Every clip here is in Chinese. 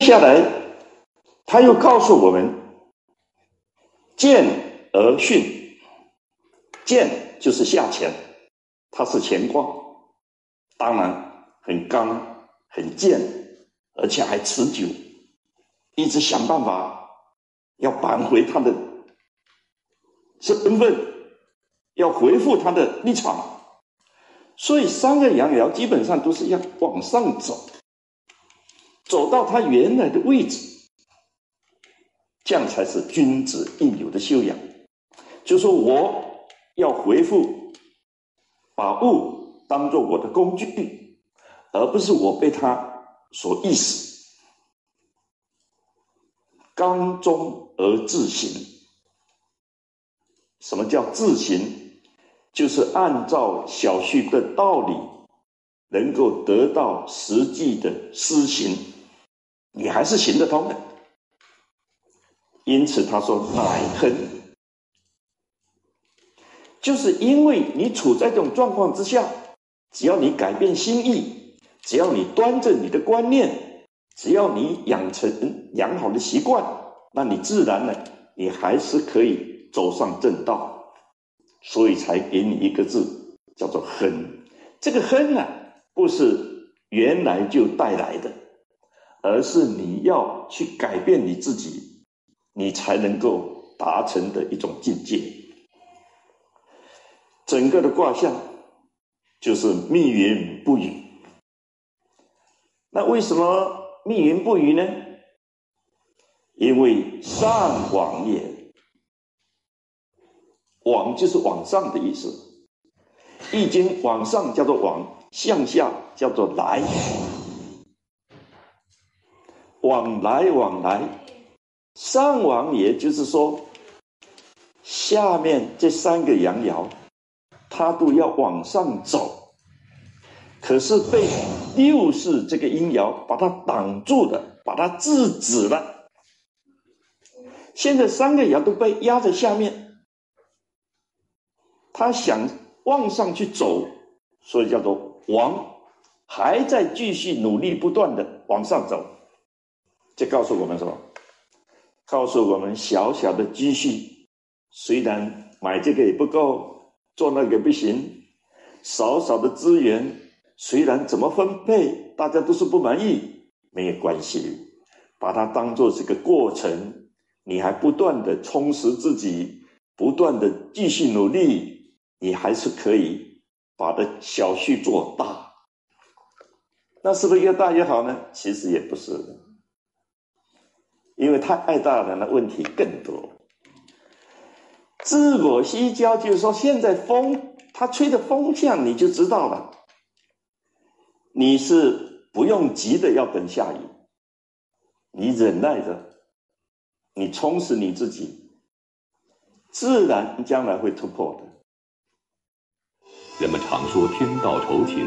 下来，他又告诉我们：见而训，见就是下潜，它是乾卦，当然很刚很健，而且还持久，一直想办法要扳回他的身份，要回复他的立场，所以三个阳爻基本上都是要往上走。走到他原来的位置，这样才是君子应有的修养。就说我要回复，把物当做我的工具，而不是我被他所意识。刚中而自行。什么叫自行？就是按照小旭的道理，能够得到实际的施行。你还是行得通的，因此他说乃亨，就是因为你处在这种状况之下，只要你改变心意，只要你端正你的观念，只要你养成良好的习惯，那你自然呢，你还是可以走上正道，所以才给你一个字叫做亨。这个亨呢，不是原来就带来的。而是你要去改变你自己，你才能够达成的一种境界。整个的卦象就是密云不雨。那为什么密云不雨呢？因为上往也，往就是往上的意思。易经往上叫做往，向下叫做来。往来往来，上往也就是说，下面这三个阳爻，它都要往上走，可是被六四这个阴爻把它挡住了，把它制止了。现在三个爻都被压在下面，他想往上去走，所以叫做往，还在继续努力不断的往上走。这告诉我们什么？告诉我们小小的积蓄，虽然买这个也不够，做那个不行，少少的资源，虽然怎么分配大家都是不满意，没有关系，把它当做是个过程，你还不断的充实自己，不断的继续努力，你还是可以把的小序做大。那是不是越大越好呢？其实也不是。因为太爱大了，那问题更多。自我西郊就是说，现在风它吹的风向，你就知道了。你是不用急的要等下雨，你忍耐着，你充实你自己，自然将来会突破的。人们常说天道酬勤，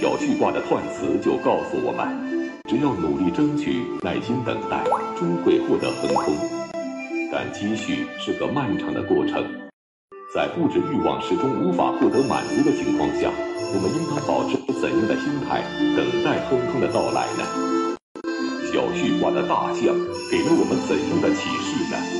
小序卦的彖辞就告诉我们。只要努力争取，耐心等待，终会获得亨通。但积蓄是个漫长的过程，在物质欲望始终无法获得满足的情况下，我们应当保持怎样的心态，等待亨通的到来呢？小序卦的大象给了我们怎样的启示呢？